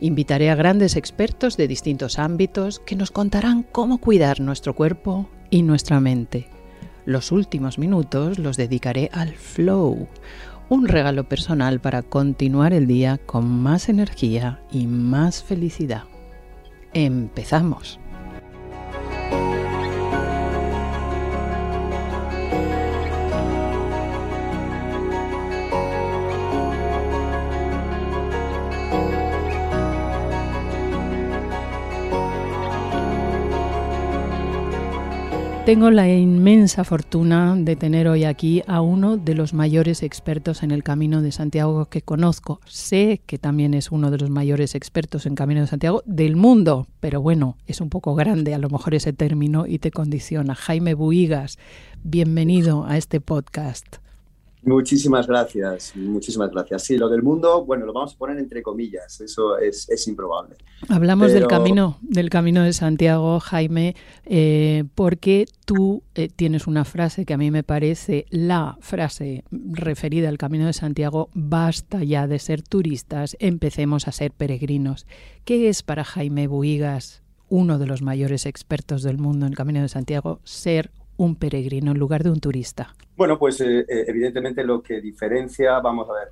Invitaré a grandes expertos de distintos ámbitos que nos contarán cómo cuidar nuestro cuerpo y nuestra mente. Los últimos minutos los dedicaré al flow, un regalo personal para continuar el día con más energía y más felicidad. Empezamos. Tengo la inmensa fortuna de tener hoy aquí a uno de los mayores expertos en el Camino de Santiago que conozco. Sé que también es uno de los mayores expertos en Camino de Santiago del mundo, pero bueno, es un poco grande a lo mejor ese término y te condiciona. Jaime Buigas, bienvenido a este podcast. Muchísimas gracias, muchísimas gracias. Sí, lo del mundo, bueno, lo vamos a poner entre comillas, eso es, improbable. Hablamos del camino, del camino de Santiago, Jaime, eh, porque tú eh, tienes una frase que a mí me parece la frase referida al camino de Santiago, basta ya de ser turistas, empecemos a ser peregrinos. ¿Qué es para Jaime Buigas, uno de los mayores expertos del mundo en el camino de Santiago, ser un peregrino en lugar de un turista? Bueno, pues eh, eh, evidentemente lo que diferencia, vamos a ver,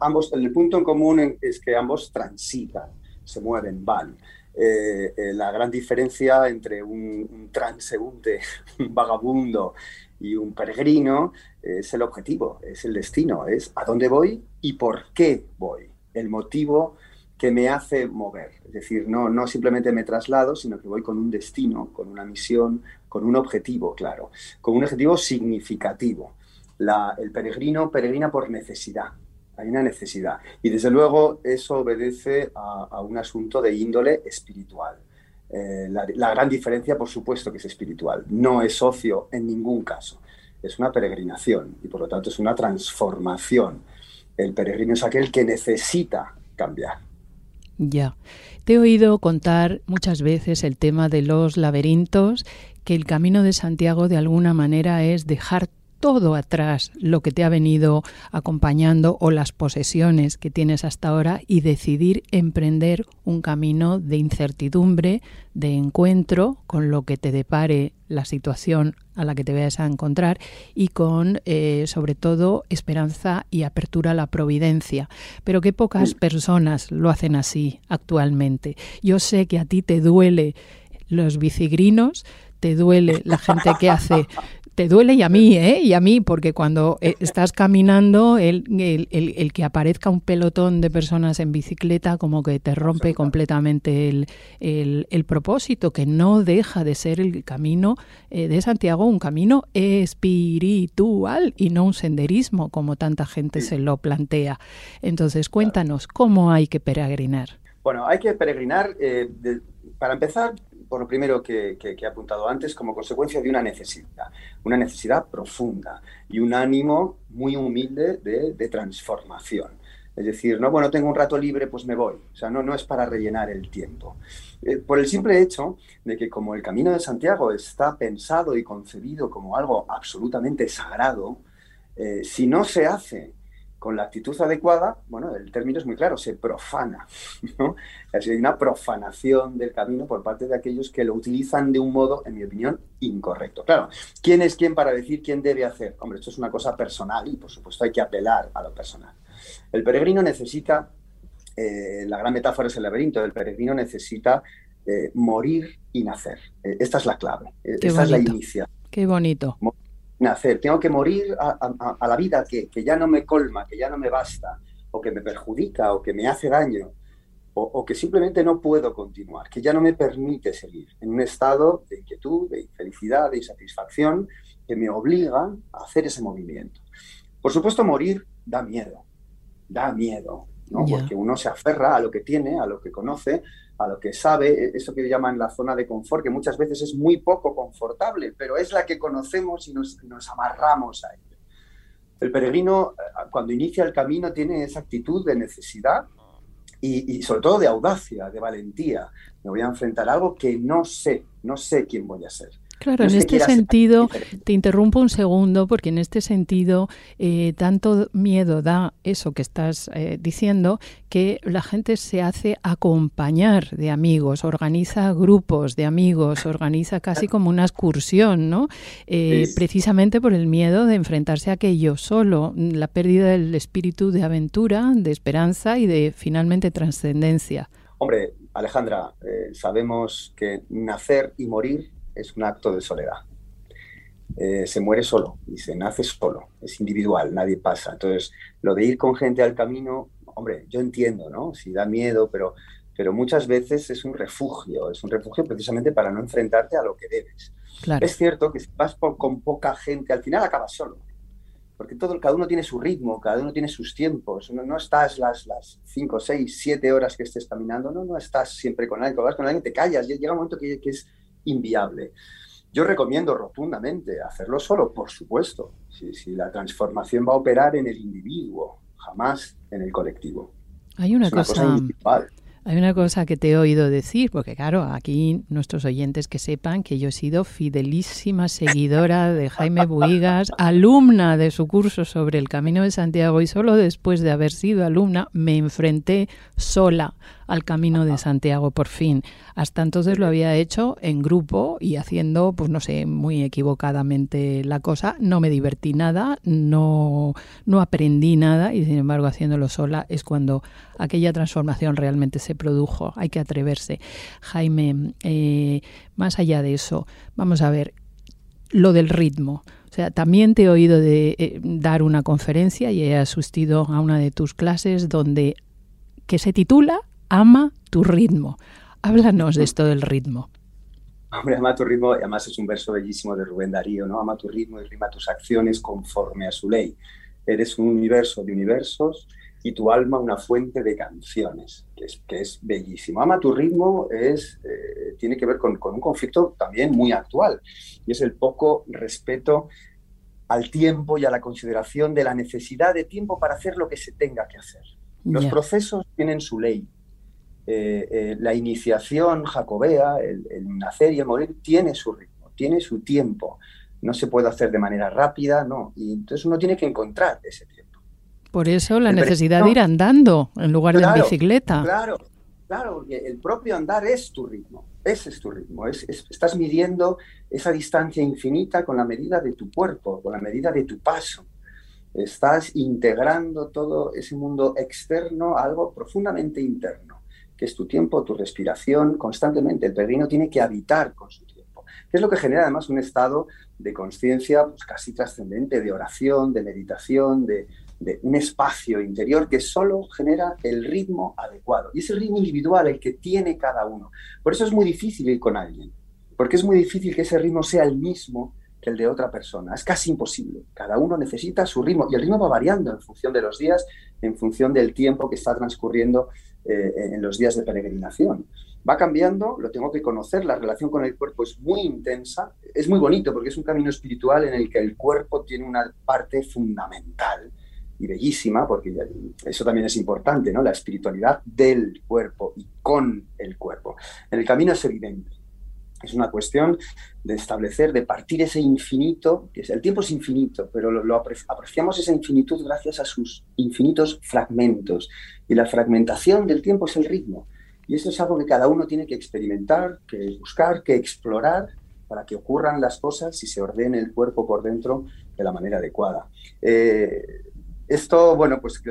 ambos, el punto en común es que ambos transitan, se mueven, van. Eh, la gran diferencia entre un, transeúnte, un vagabundo y un peregrino es el objetivo, es el destino, es a dónde voy y por qué voy, el motivo que me hace mover. Es decir, no, no simplemente me traslado, sino que voy con un destino, con una misión, con un objetivo, claro, con un objetivo significativo. el peregrino peregrina por necesidad, hay una necesidad. Y desde luego eso obedece a, un asunto de índole espiritual. Eh, la, gran diferencia, por supuesto, que es espiritual. No es ocio en ningún caso. Es una peregrinación y por lo tanto es una transformación. El peregrino es aquel que necesita cambiar. Ya. Te he oído contar muchas veces el tema de los laberintos, que el camino de Santiago de alguna manera es dejar todo atrás lo que te ha venido acompañando o las posesiones que tienes hasta ahora y decidir emprender un camino de incertidumbre, de encuentro con lo que te depare la situación a la que te vayas a encontrar y con, eh, sobre todo, esperanza y apertura a la providencia. Pero que pocas personas lo hacen así actualmente. Yo sé que a ti te duele los bicigrinos, te duele la gente que hace te duele y a mí, ¿eh? Y a mí, porque cuando eh, estás caminando, el, el, que aparezca un pelotón de personas en bicicleta como que te rompe completamente el, propósito, que no deja de ser el camino eh, de Santiago, un camino espiritual y no un senderismo, como tanta gente se lo plantea. Entonces, cuéntanos, ¿cómo hay que peregrinar? Bueno, hay que peregrinar, eh, para empezar, por lo primero que, he apuntado antes, como consecuencia de una necesidad, una necesidad profunda y un ánimo muy humilde de, transformación. Es decir, no, bueno, tengo un rato libre, pues me voy. O sea, no, no es para rellenar el tiempo. Eh, por el simple hecho de que como el Camino de Santiago está pensado y concebido como algo absolutamente sagrado, eh, si no se hace con la actitud adecuada, bueno, el término es muy claro, se profana. ¿no? Hay una profanación del camino por parte de aquellos que lo utilizan de un modo, en mi opinión, incorrecto. Claro, ¿quién es quién para decir quién debe hacer? Hombre, esto es una cosa personal y por supuesto hay que apelar a lo personal. El peregrino necesita, eh, la gran metáfora es el laberinto, el peregrino necesita eh, morir y nacer. Eh, esta es la clave, esta es la inicia. Qué bonito nacer, tengo que morir a, la vida que, ya no me colma, que ya no me basta, o que me perjudica, o que me hace daño, o, que simplemente no puedo continuar, que ya no me permite seguir en un estado de inquietud, de infelicidad, de insatisfacción, que me obliga a hacer ese movimiento. Por supuesto, morir da miedo, da miedo, ¿no? Porque uno se aferra a lo que tiene, a lo que conoce, a lo que sabe, e, eso que llaman la zona de confort, que muchas veces es muy poco confortable, pero es la que conocemos y nos, amarramos a ella. El peregrino, eh, cuando inicia el camino, tiene esa actitud de necesidad y, y, sobre todo de audacia, de valentía. Me voy a enfrentar a algo que no sé, no sé quién voy a ser. Claro, en este sentido, te interrumpo un segundo, porque en este sentido, eh, tanto miedo da eso que estás eh, diciendo, que la gente se hace acompañar de amigos, organiza grupos de amigos, organiza casi como una excursión, ¿no? Eh, precisamente por el miedo de enfrentarse a aquello solo, la pérdida del espíritu de aventura, de esperanza y de finalmente trascendencia. Hombre, Alejandra, sabemos que nacer y morir es un acto de soledad. Eh, se muere solo y se nace solo, es individual, nadie pasa. Entonces, lo de ir con gente al camino, hombre, yo entiendo, ¿no? Si da miedo, pero, pero muchas veces es un refugio, es un refugio precisamente para no enfrentarte a lo que debes. Es cierto que si vas con poca gente, al final acabas solo, porque todo, cada uno tiene su ritmo, cada uno tiene sus tiempos. No, estás las, las cinco, seis, siete horas que estés caminando, no, no estás siempre con alguien, cuando vas con alguien te callas, llega un momento que, que es inviable. Yo recomiendo rotundamente hacerlo solo, por supuesto, si, la transformación va a operar en el individuo, jamás en el colectivo. Hay una, cosa, hay una cosa que te he oído decir, porque claro, aquí nuestros oyentes que sepan que yo he sido fidelísima seguidora de Jaime Buigas, alumna de su curso sobre el Camino de Santiago y solo después de haber sido alumna me enfrenté sola al Camino de Santiago por fin. Hasta entonces lo había hecho en grupo y haciendo, pues no sé, muy equivocadamente la cosa. No me divertí nada, no, no aprendí nada y sin embargo haciéndolo sola es cuando aquella transformación realmente se produjo. Hay que atreverse. Jaime, eh, más allá de eso, vamos a ver lo del ritmo. O sea, también te he oído de, eh, dar una conferencia y he asistido a una de tus clases donde que se titula ama tu ritmo. Háblanos de esto del ritmo. Hombre, ama tu ritmo, y además es un verso bellísimo de Rubén Darío, ¿no? Ama tu ritmo y rima tus acciones conforme a su ley. Eres un universo de universos y tu alma una fuente de canciones, que es, que es bellísimo. Ama tu ritmo es, eh, tiene que ver con, con, un conflicto también muy actual, y es el poco respeto al tiempo y a la consideración de la necesidad de tiempo para hacer lo que se tenga que hacer. Los procesos tienen su ley, eh, eh, la iniciación jacobea, el, nacer y el morir, tiene su ritmo, tiene su tiempo. No se puede hacer de manera rápida, no. Y entonces uno tiene que encontrar ese tiempo. Por eso la necesidad de ir andando en lugar de en bicicleta. Claro, claro, el propio andar es tu ritmo, ese es tu ritmo. estás midiendo esa distancia infinita con la medida de tu cuerpo, con la medida de tu paso. Estás integrando todo ese mundo externo a algo profundamente interno que es tu tiempo, tu respiración, constantemente. El peregrino tiene que habitar con su tiempo, que es lo que genera además un estado de conciencia pues, casi trascendente, de oración, de meditación, de, un espacio interior que solo genera el ritmo adecuado. Y es ritmo individual el que tiene cada uno. Por eso es muy difícil ir con alguien, porque es muy difícil que ese ritmo sea el mismo que el de otra persona. Es casi imposible. Cada uno necesita su ritmo y el ritmo va variando en función de los días, en función del tiempo que está transcurriendo eh, en los días de peregrinación. Va cambiando, lo tengo que conocer, la relación con el cuerpo es muy intensa, es muy bonito porque es un camino espiritual en el que el cuerpo tiene una parte fundamental y bellísima, porque eso también es importante, ¿no? La espiritualidad del cuerpo y con el cuerpo. En el camino es evidente. Es una cuestión de establecer, de partir ese infinito, que es, el tiempo es infinito, pero lo, apreciamos esa infinitud gracias a sus infinitos fragmentos. Y la fragmentación del tiempo es el ritmo. Y eso es algo que cada uno tiene que experimentar, que buscar, que explorar para que ocurran las cosas y se ordene el cuerpo por dentro de la manera adecuada. Eh, esto, bueno, pues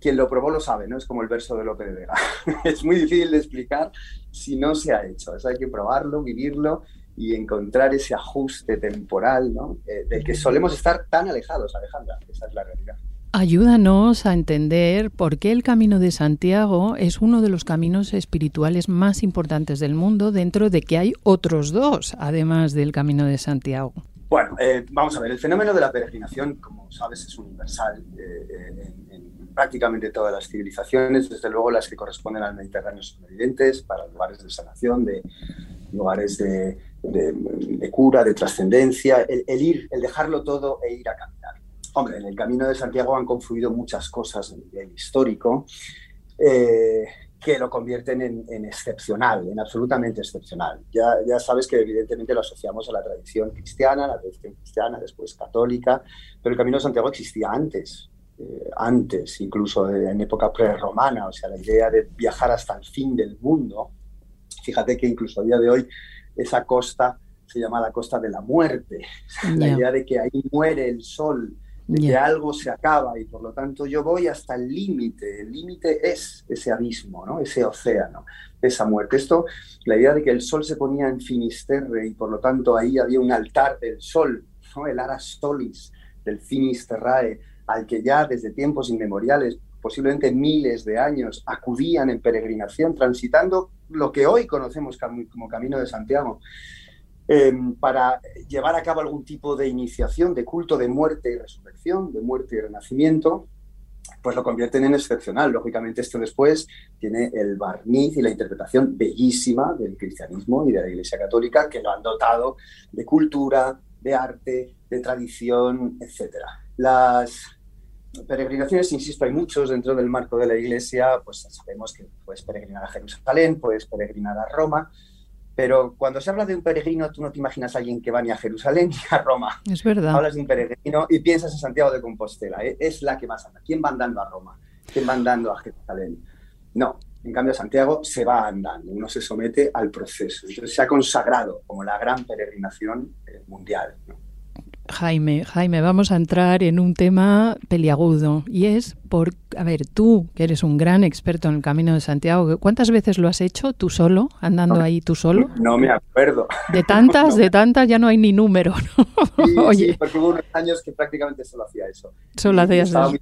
quien lo probó lo sabe, ¿no? Es como el verso de López de Vega. es muy difícil de explicar si no se ha hecho. Eso hay que probarlo, vivirlo y encontrar ese ajuste temporal, ¿no? Eh, del que solemos estar tan alejados, Alejandra. Esa es la realidad. Ayúdanos a entender por qué el Camino de Santiago es uno de los caminos espirituales más importantes del mundo, dentro de que hay otros dos, además del Camino de Santiago. Bueno, eh, vamos a ver, el fenómeno de la peregrinación, como sabes, es universal. Eh, en, prácticamente todas las civilizaciones, desde luego las que corresponden al Mediterráneo son evidentes, para lugares de sanación, de lugares de, cura, de trascendencia, el, ir, el dejarlo todo e ir a caminar. Hombre, en el Camino de Santiago han confluido muchas cosas en nivel histórico eh, que lo convierten en, excepcional, en absolutamente excepcional. Ya, ya sabes que evidentemente lo asociamos a la tradición cristiana, la tradición cristiana, después católica, pero el Camino de Santiago existía antes, eh, antes, incluso en época prerromana, o sea, la idea de viajar hasta el fin del mundo. Fíjate que incluso a día de hoy esa costa se llama la costa de la muerte, la idea de que ahí muere el sol, de que algo se acaba y por lo tanto yo voy hasta el límite, el límite es ese abismo, ¿no? ese océano, esa muerte. Esto, la idea de que el sol se ponía en Finisterre y por lo tanto ahí había un altar del sol, ¿no? el Aras Solis del Finisterrae, al que ya desde tiempos inmemoriales, posiblemente miles de años, acudían en peregrinación, transitando lo que hoy conocemos como Camino de Santiago, em, para llevar a cabo algún tipo de iniciación, de culto de muerte y resurrección, de muerte y renacimiento, pues lo convierten en excepcional. Lógicamente esto después tiene el barniz y la interpretación bellísima del cristianismo y de la Iglesia Católica, que lo han dotado de cultura, de arte, de tradición, etc. Las peregrinaciones, insisto, hay muchos dentro del marco de la iglesia, pues sabemos que puedes peregrinar a Jerusalén, puedes peregrinar a Roma, pero cuando se habla de un peregrino, tú no te imaginas a alguien que va ni a Jerusalén ni a Roma. Es verdad. Hablas de un peregrino y piensas en Santiago de Compostela, ¿eh? es la que más anda. ¿Quién va andando a Roma? ¿Quién va andando a Jerusalén? No, en cambio Santiago se va andando, uno se somete al proceso. Entonces se ha consagrado como la gran peregrinación eh, mundial. Jaime, Jaime, vamos a entrar en un tema peliagudo y es por, a ver, tú que eres un gran experto en el Camino de Santiago, ¿cuántas veces lo has hecho tú solo, andando ahí tú solo? No me acuerdo. De tantas, de tantas ya no hay ni número. Oye. porque hubo unos años que prácticamente solo hacía eso. Solo hacías eso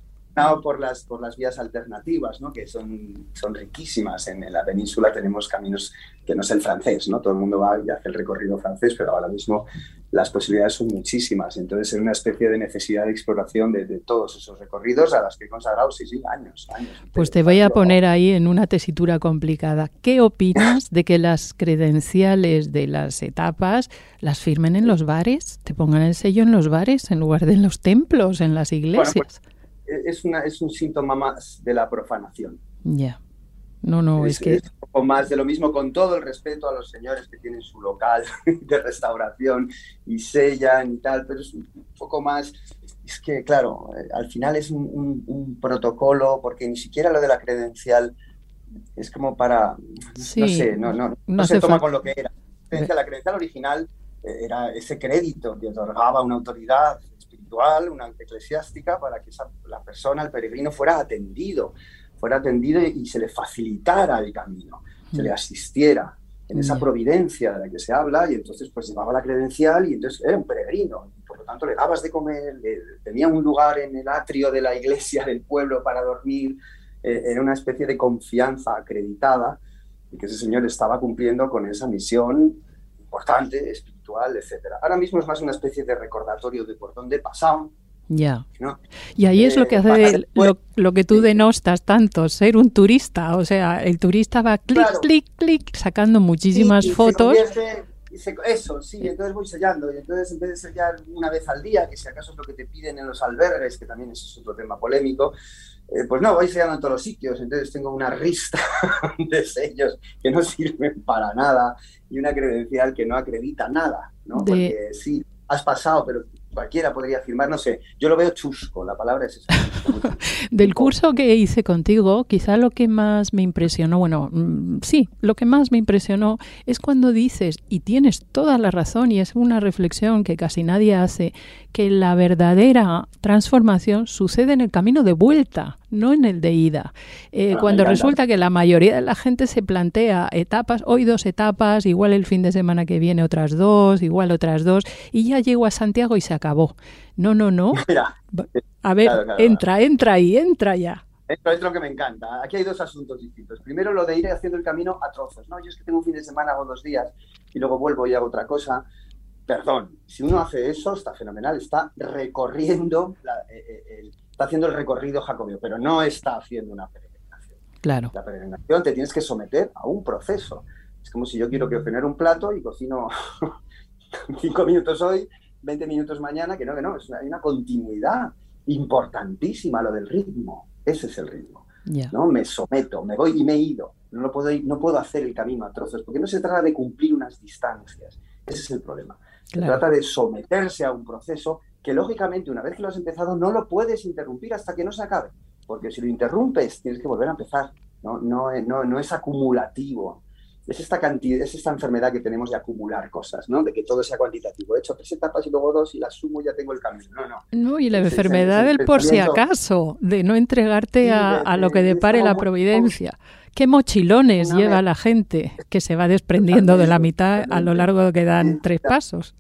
por las, por las vías alternativas, ¿no? que son, son riquísimas. En, la península tenemos caminos que no es el francés, ¿no? todo el mundo va y hace el recorrido francés, pero ahora mismo las posibilidades son muchísimas. Entonces es una especie de necesidad de exploración de, todos esos recorridos a las que he consagrado sí, sí, años, años. Pues te voy a poner ahí en una tesitura complicada. ¿Qué opinas de que las credenciales de las etapas las firmen en los bares? ¿Te pongan el sello en los bares en lugar de en los templos, en las pues iglesias? Es, una, es un síntoma más de la profanación. Ya. No, no, es, que... Es un poco más de lo mismo, con todo el respeto a los señores que tienen su local de restauración y sellan y tal, pero es un poco más... Es que, claro, eh, al final es un, protocolo, porque ni siquiera lo de la credencial es como para... no sé, no, no, no, se toma con lo que era. La credencial original eh, era ese crédito que otorgaba una autoridad una eclesiástica, para que la persona, el peregrino, fuera atendido, fuera atendido y, se le facilitara el camino, se le mm. asistiera en esa mm. providencia de la que se habla, y entonces pues llevaba la credencial y entonces era un peregrino, y por lo tanto le dabas de comer, tenía un lugar en el atrio de la iglesia del pueblo para dormir, eh, era una especie de confianza acreditada, y que ese señor estaba cumpliendo con esa misión importante, etcétera. Ahora mismo es más una especie de recordatorio de por dónde pasaron. Ya. Y ahí es lo que eh, hace lo, que tú denostas tanto, ser un turista. O sea, el turista va clic, clic, clic, sacando muchísimas fotos. eso, sí, entonces voy sellando. Y entonces en vez de sellar una vez al día, que si acaso es lo que te piden en los albergues, que también es otro tema polémico, eh, pues no, voy sellando en todos los sitios. Entonces tengo una rista de sellos que no sirven para nada y una credencial que no acredita nada, ¿no? Porque sí, has pasado, pero cualquiera podría afirmar, no sé, yo lo veo chusco, la palabra es esa. Del curso que hice contigo, quizá lo que más me impresionó, bueno, mm, sí, lo que más me impresionó es cuando dices, y tienes toda la razón, y es una reflexión que casi nadie hace, que la verdadera transformación sucede en el camino de vuelta, no en el de ida. Eh, ah, cuando resulta que la mayoría de la gente se plantea etapas, hoy dos etapas, igual el fin de semana que viene otras dos, igual otras dos, y ya llego a Santiago y se acabó. No, no, no. a ver, entra, entra ahí, entra ya. Esto es lo que me encanta. Aquí hay dos asuntos distintos. Primero, lo de ir haciendo el camino a trozos. ¿no? Yo es que tengo un fin de semana, hago dos días y luego vuelvo y hago otra cosa perdón, si uno hace eso, está fenomenal, está recorriendo eh, eh, está haciendo el recorrido jacobeo, pero no está haciendo una peregrinación. Claro. La peregrinación te tienes que someter a un proceso. Es como si yo quiero cocinar un plato y cocino cinco minutos hoy, 20 minutos mañana, que no, que no, es una, hay una continuidad importantísima lo del ritmo. Ese es el ritmo. ¿no? Me someto, me voy y me he ido. No, puedo no puedo hacer el camino a trozos, porque no se trata de cumplir unas distancias. Ese es el problema. Se trata de someterse a un proceso que, lógicamente, una vez que lo has empezado, no lo puedes interrumpir hasta que no se acabe. Porque si lo interrumpes, tienes que volver a empezar. No, no, no, no es acumulativo es esta cantidad, es esta enfermedad que tenemos de acumular cosas, ¿no? De que todo sea cuantitativo. He hecho tres etapas y luego dos y las sumo y ya tengo el camino. No, no. No, y la enfermedad del por si acaso, de no entregarte a, lo que depare la providencia. ¿Qué mochilones lleva la gente que se va desprendiendo de la mitad a lo largo de que dan tres pasos?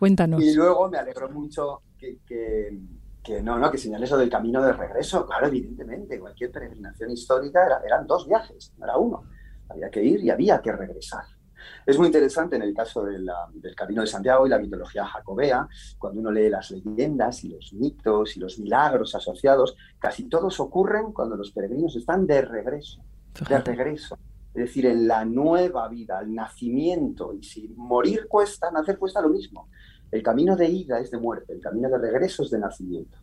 Cuéntanos. Y luego me alegro mucho que, que, no, no, que señales eso del camino de regreso. Claro, evidentemente, cualquier peregrinación histórica eran dos viajes, no era uno había que ir y había que regresar. Es muy interesante en el caso del Camino de Santiago y la mitología jacobea, cuando uno lee las leyendas y los mitos y los milagros asociados, casi todos ocurren cuando los peregrinos están de regreso, de regreso. Es decir, en la nueva vida, el nacimiento. Y si morir cuesta, nacer cuesta lo mismo. El camino de ida es de muerte, el camino de regreso es de nacimiento.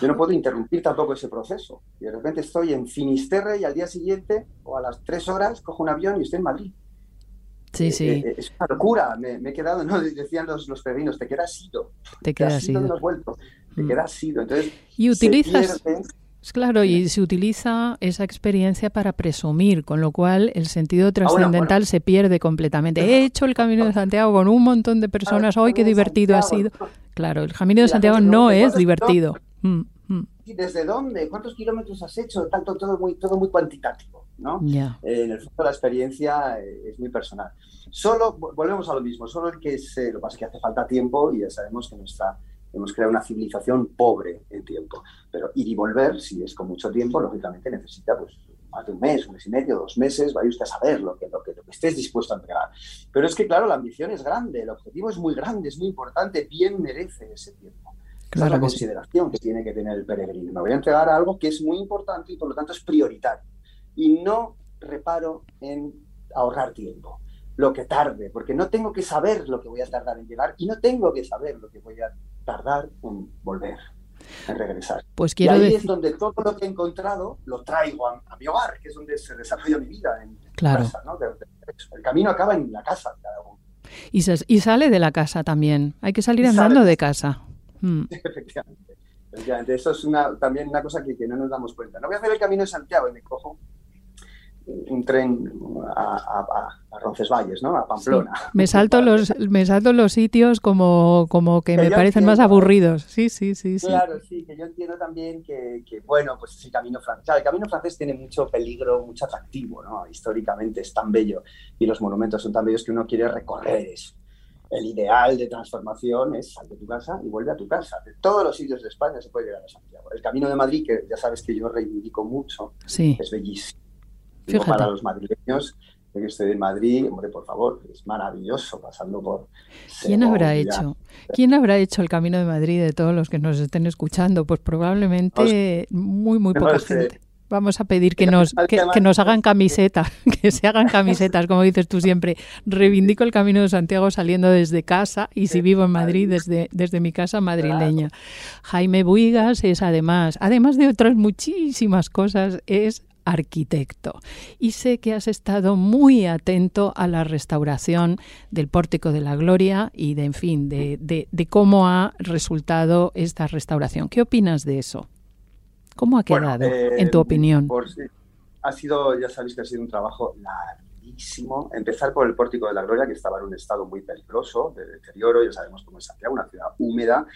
Yo no puedo interrumpir tampoco ese proceso. Y de repente estoy en Finisterre y al día siguiente o a las tres horas cojo un avión y estoy en Madrid. Sí, eh, sí. Eh, es una locura. Me, he quedado, no, decían los, los peregrinos, te quedas ido. Te quedas ido. Te mm. quedas ido. Entonces, y utilizas... Claro, y se utiliza esa experiencia para presumir, con lo cual el sentido trascendental se pierde completamente. He hecho el Camino de Santiago con un montón de personas, hoy qué divertido ha sido. Claro, el Camino de Santiago no es divertido. Mm, mm. ¿Desde dónde? ¿Cuántos kilómetros has hecho? Tanto, todo muy, todo muy cuantitativo, ¿no? Eh, en el fondo la experiencia eh, es muy personal. Solo, volvemos a lo mismo, solo el que se, lo que pasa es que hace falta tiempo y ya sabemos que nuestra, hemos creado una civilización pobre en tiempo. Pero ir y volver, si es con mucho tiempo, lógicamente necesita pues, más de un mes, un mes y medio, dos meses, vaya usted a saber lo que, lo que, lo que estés dispuesto a entregar. Pero es que, claro, la ambición es grande, el objetivo es muy grande, es muy importante, bien merece ese tiempo. Esa es la consideración que tiene que tener el peregrino. Me voy a entregar a algo que es muy importante y por lo tanto es prioritario. Y no reparo en ahorrar tiempo, lo que tarde, porque no tengo que saber lo que voy a tardar en llegar y no tengo que saber lo que voy a tardar en volver, en regresar. Pues quiero y ahí es donde todo lo que he encontrado lo traigo a, mi hogar, que es donde se desarrolla mi vida, en claro. casa. ¿no? El camino acaba en la casa de cada uno. Y, y sale de la casa también. Hay que salir andando de casa. Mm. Efectivamente. Eso es una, también una cosa que, que, no nos damos cuenta. No voy a hacer el camino de Santiago y me cojo un tren a, a, Roncesvalles, ¿no? A Pamplona. Me salto los me salto los sitios como, como que, me parecen más aburridos. Sí, sí, sí, sí. Claro, sí, que yo entiendo también que, que bueno, pues el camino francés. el camino francés tiene mucho peligro, mucho atractivo, ¿no? Históricamente es tan bello y los monumentos son tan bellos que uno quiere recorrer eso el ideal de transformación es sal de tu casa y vuelve a tu casa. De todos los sitios de España se puede llegar a Santiago. El Camino de Madrid, que ya sabes que yo reivindico mucho, es bellísimo. Para los madrileños, que estoy en Madrid, hombre, por favor, es maravilloso pasando por... ¿Quién habrá hecho? ¿Quién habrá hecho el Camino de Madrid de todos los que nos estén escuchando? Pues probablemente muy, muy poca gente. Vamos a pedir que nos, que, nos hagan camisetas, que se hagan camisetas, como dices tú siempre. Reivindico el Camino de Santiago saliendo desde casa y si vivo en Madrid, desde, desde mi casa madrileña. Jaime Buigas es además, además de otras muchísimas cosas, es arquitecto. Y sé que has estado muy atento a la restauración del Pórtico de la Gloria y de, en fin, de, de cómo ha resultado esta restauración. ¿Qué opinas de eso? ¿Cómo ha quedado, en tu eh, opinión? ha sido, ya sabéis que ha sido un trabajo larguísimo. Empezar por el Pórtico de la Gloria, que estaba en un estado muy peligroso, de deterioro, ya sabemos cómo es Santiago, una ciudad húmeda,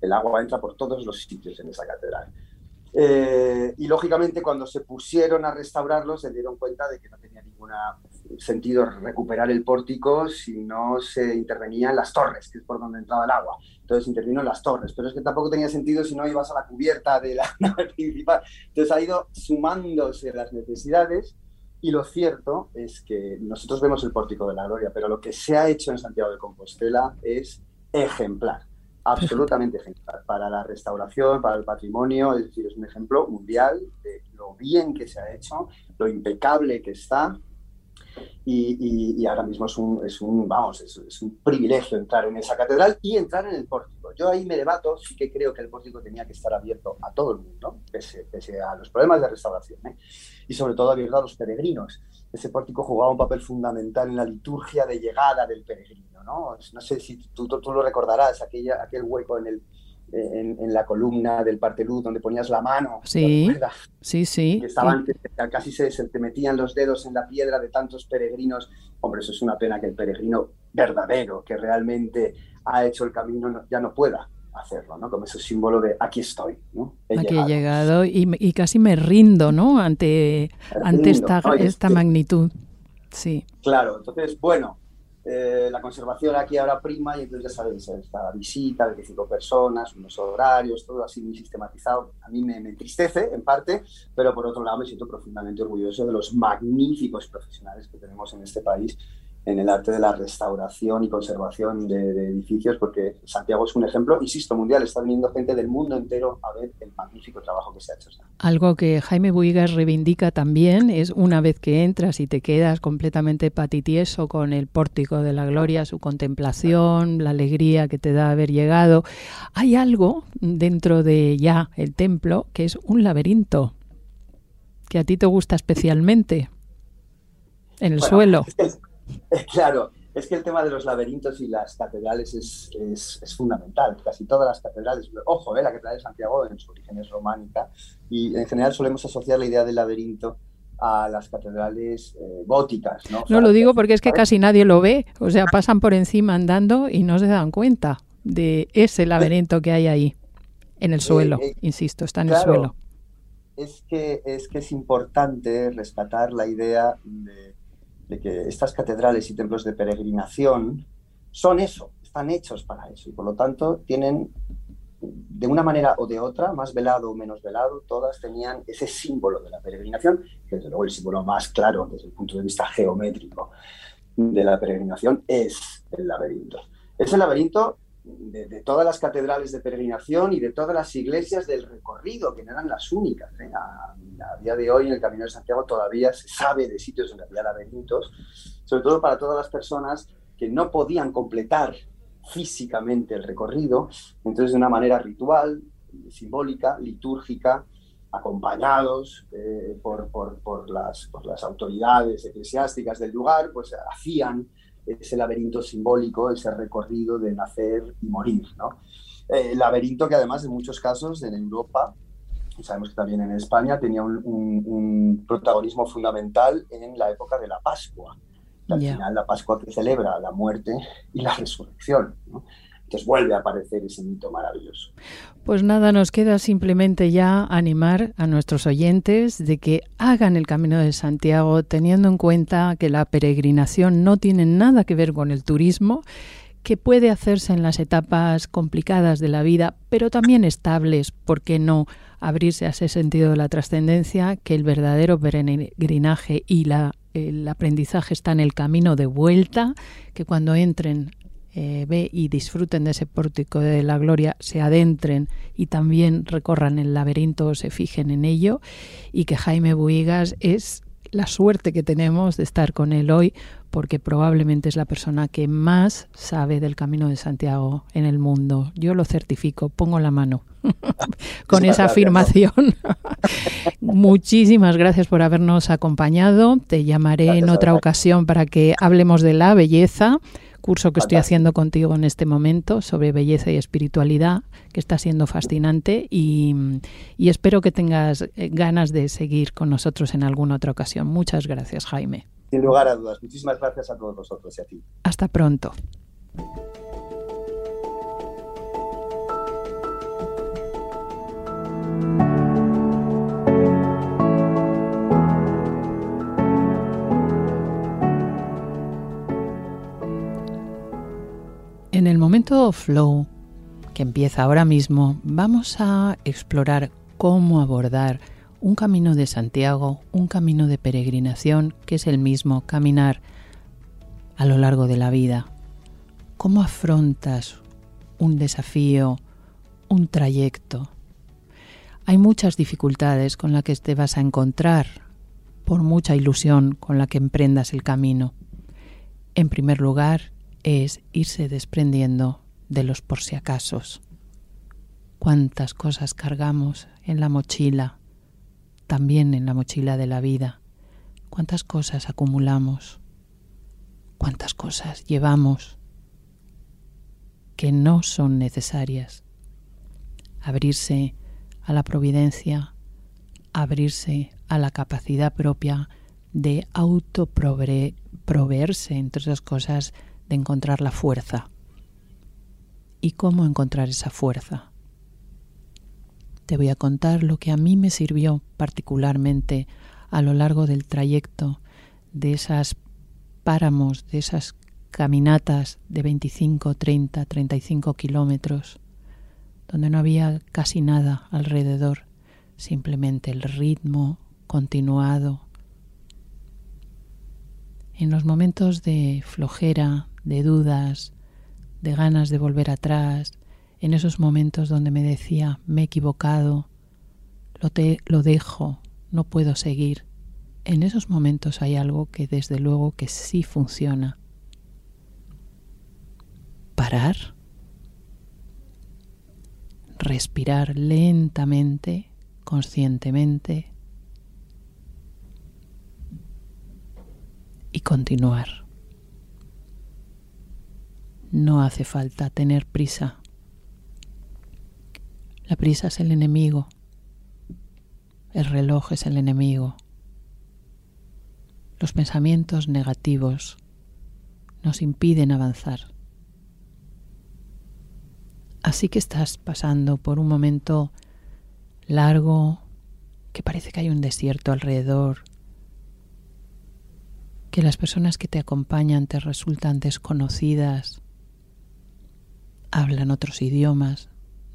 el agua entra por todos los sitios en esa catedral. Eh, y lógicamente cuando se pusieron a restaurarlo se dieron cuenta de que no tenía ningún sentido recuperar el pórtico si no se intervenían las torres, que es por donde entraba el agua. Entonces intervino en las torres, pero es que tampoco tenía sentido si no ibas a la cubierta de la nave principal. Entonces ha ido sumándose las necesidades y lo cierto es que nosotros vemos el pórtico de la gloria, pero lo que se ha hecho en Santiago de Compostela es ejemplar. Absolutamente ejemplar para la restauración, para el patrimonio, es decir, es un ejemplo mundial de lo bien que se ha hecho, lo impecable que está y, ahora mismo es un, es un vamos, es, un privilegio entrar en esa catedral y entrar en el pórtico. Yo ahí me debato, sí que creo que el pórtico tenía que estar abierto a todo el mundo, pese, a los problemas de restauración, ¿eh? y sobre todo abierto a los peregrinos. Ese pórtico jugaba un papel fundamental en la liturgia de llegada del peregrino. No, no sé si tú, tú, lo recordarás, aquella, aquel hueco en el, en, la columna del parteluz donde ponías la mano. Sí, sí, sí. Que estaban, casi se, te metían los dedos en la piedra de tantos peregrinos. Hombre, eso es una pena que el peregrino verdadero, que realmente ha hecho el camino, ya no pueda hacerlo, ¿no? Como ese símbolo de aquí estoy, ¿no? aquí he llegado y, casi me rindo, ¿no? Ante, ante esta, esta magnitud. Sí. Claro, entonces, bueno, eh, la conservación aquí ahora prima y entonces ya sabéis, esta visita, 25 personas, unos horarios, todo así muy sistematizado. A mí me, me, entristece en parte, pero por otro lado me siento profundamente orgulloso de los magníficos profesionales que tenemos en este país en el arte de la restauración y conservación de, edificios, porque Santiago es un ejemplo, insisto, mundial. Está viniendo gente del mundo entero a ver el magnífico trabajo que se ha hecho. Algo que Jaime Buigas reivindica también es una vez que entras y te quedas completamente patitieso con el pórtico de la gloria, su contemplación, la alegría que te da haber llegado. Hay algo dentro de ya el templo que es un laberinto, que a ti te gusta especialmente, en el suelo. Claro, es que el tema de los laberintos y las catedrales es, es, fundamental. Casi todas las catedrales, ojo, eh, la catedral de Santiago en su origen es románica y en general solemos asociar la idea del laberinto a las catedrales eh, góticas. ¿no? no lo digo porque es que casi nadie lo ve, o sea, pasan por encima andando y no se dan cuenta de ese laberinto que hay ahí, en el suelo, eh, insisto, está en el suelo. Es que, es que es importante rescatar la idea de de que estas catedrales y templos de peregrinación son eso, están hechos para eso y por lo tanto tienen de una manera o de otra, más velado o menos velado, todas tenían ese símbolo de la peregrinación, que desde luego el símbolo más claro desde el punto de vista geométrico de la peregrinación es el laberinto. Ese laberinto de, todas las catedrales de peregrinación y de todas las iglesias del recorrido, que no eran las únicas. ¿eh? A, día de hoy en el Camino de Santiago todavía se sabe de sitios en había laberintos, sobre todo para todas las personas que no podían completar físicamente el recorrido, entonces de una manera ritual, simbólica, litúrgica, acompañados eh, por, por, por, las, por las autoridades eclesiásticas del lugar, pues hacían ese laberinto simbólico, ese recorrido de nacer y morir. ¿no? Eh, laberinto que además en muchos casos en Europa, y sabemos que también en España, tenía un, protagonismo fundamental en la época de la Pascua. Al final la Pascua que celebra la muerte y la resurrección. ¿no? Vuelve a aparecer ese mito maravilloso. Pues nada, nos queda simplemente ya animar a nuestros oyentes de que hagan el Camino de Santiago teniendo en cuenta que la peregrinación no tiene nada que ver con el turismo, que puede hacerse en las etapas complicadas de la vida, pero también estables, ¿por qué no? Abrirse a ese sentido de la trascendencia, que el verdadero peregrinaje y el aprendizaje está en el camino de vuelta, que cuando entren eh, ve y disfruten de ese pórtico de la gloria, se adentren y también recorran el laberinto, se fijen en ello, y que Jaime Buigas es la suerte que tenemos de estar con él hoy, porque probablemente es la persona que más sabe del Camino de Santiago en el mundo. Yo lo certifico, pongo la mano con esa afirmación. Muchísimas gracias por habernos acompañado. Te llamaré en otra ocasión para que hablemos de la belleza curso que estoy haciendo contigo en este momento sobre belleza y espiritualidad, que está siendo fascinante y, espero que tengas eh, ganas de seguir con nosotros en alguna otra ocasión. Muchas gracias, Jaime. Sin lugar a dudas. Muchísimas gracias a todos vosotros y a ti. Hasta pronto. En el momento flow que empieza ahora mismo, vamos a explorar cómo abordar un camino de Santiago, un camino de peregrinación, que es el mismo caminar a lo largo de la vida. ¿Cómo afrontas un desafío, un trayecto. Hay muchas dificultades con las que te vas a encontrar, por mucha ilusión con la que emprendas el camino. En primer lugar, es irse desprendiendo de los por si acasos. Cuántas cosas cargamos en la mochila, también en la mochila de la vida. Cuántas cosas acumulamos, cuántas cosas llevamos que no son necesarias. Abrirse a la providencia, abrirse a la capacidad propia de autoproveerse, entre otras cosas, de encontrar la fuerza. ¿Y cómo encontrar esa fuerza? Te voy a contar lo que a mí me sirvió particularmente a lo largo del trayecto de esas páramos, de esas caminatas de 25, 30, 35 kilómetros, donde no había casi nada alrededor, simplemente el ritmo continuado. En los momentos de flojera, de dudas, de ganas de volver atrás, en esos momentos donde me decía me he equivocado, lo, te, lo dejo, no puedo seguir. En esos momentos hay algo que desde luego que sí funciona. Parar, respirar lentamente, conscientemente y continuar. No hace falta tener prisa. La prisa es el enemigo. El reloj es el enemigo. Los pensamientos negativos nos impiden avanzar. Así que estás pasando por un momento largo, que parece que hay un desierto alrededor, que las personas que te acompañan te resultan desconocidas, hablan otros idiomas,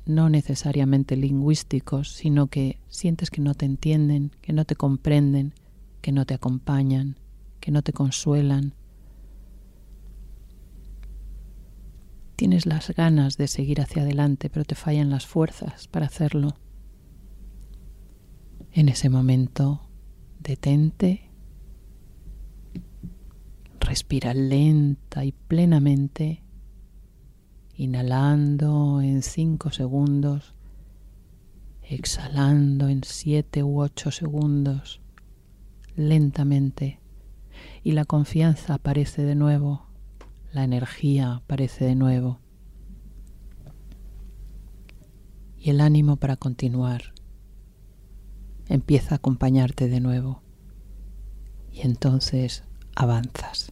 no necesariamente lingüísticos, sino que sientes que no te entienden, que no te comprenden, que no te acompañan, que no te consuelan. Tienes las ganas de seguir hacia adelante, pero te fallan las fuerzas para hacerlo. En ese momento, detente, respira lenta y plenamente inhalando en 5 segundos, exhalando en 7 u 8 segundos, lentamente, y la confianza aparece de nuevo, la energía aparece de nuevo, y el ánimo para continuar empieza a acompañarte de nuevo, y entonces avanzas.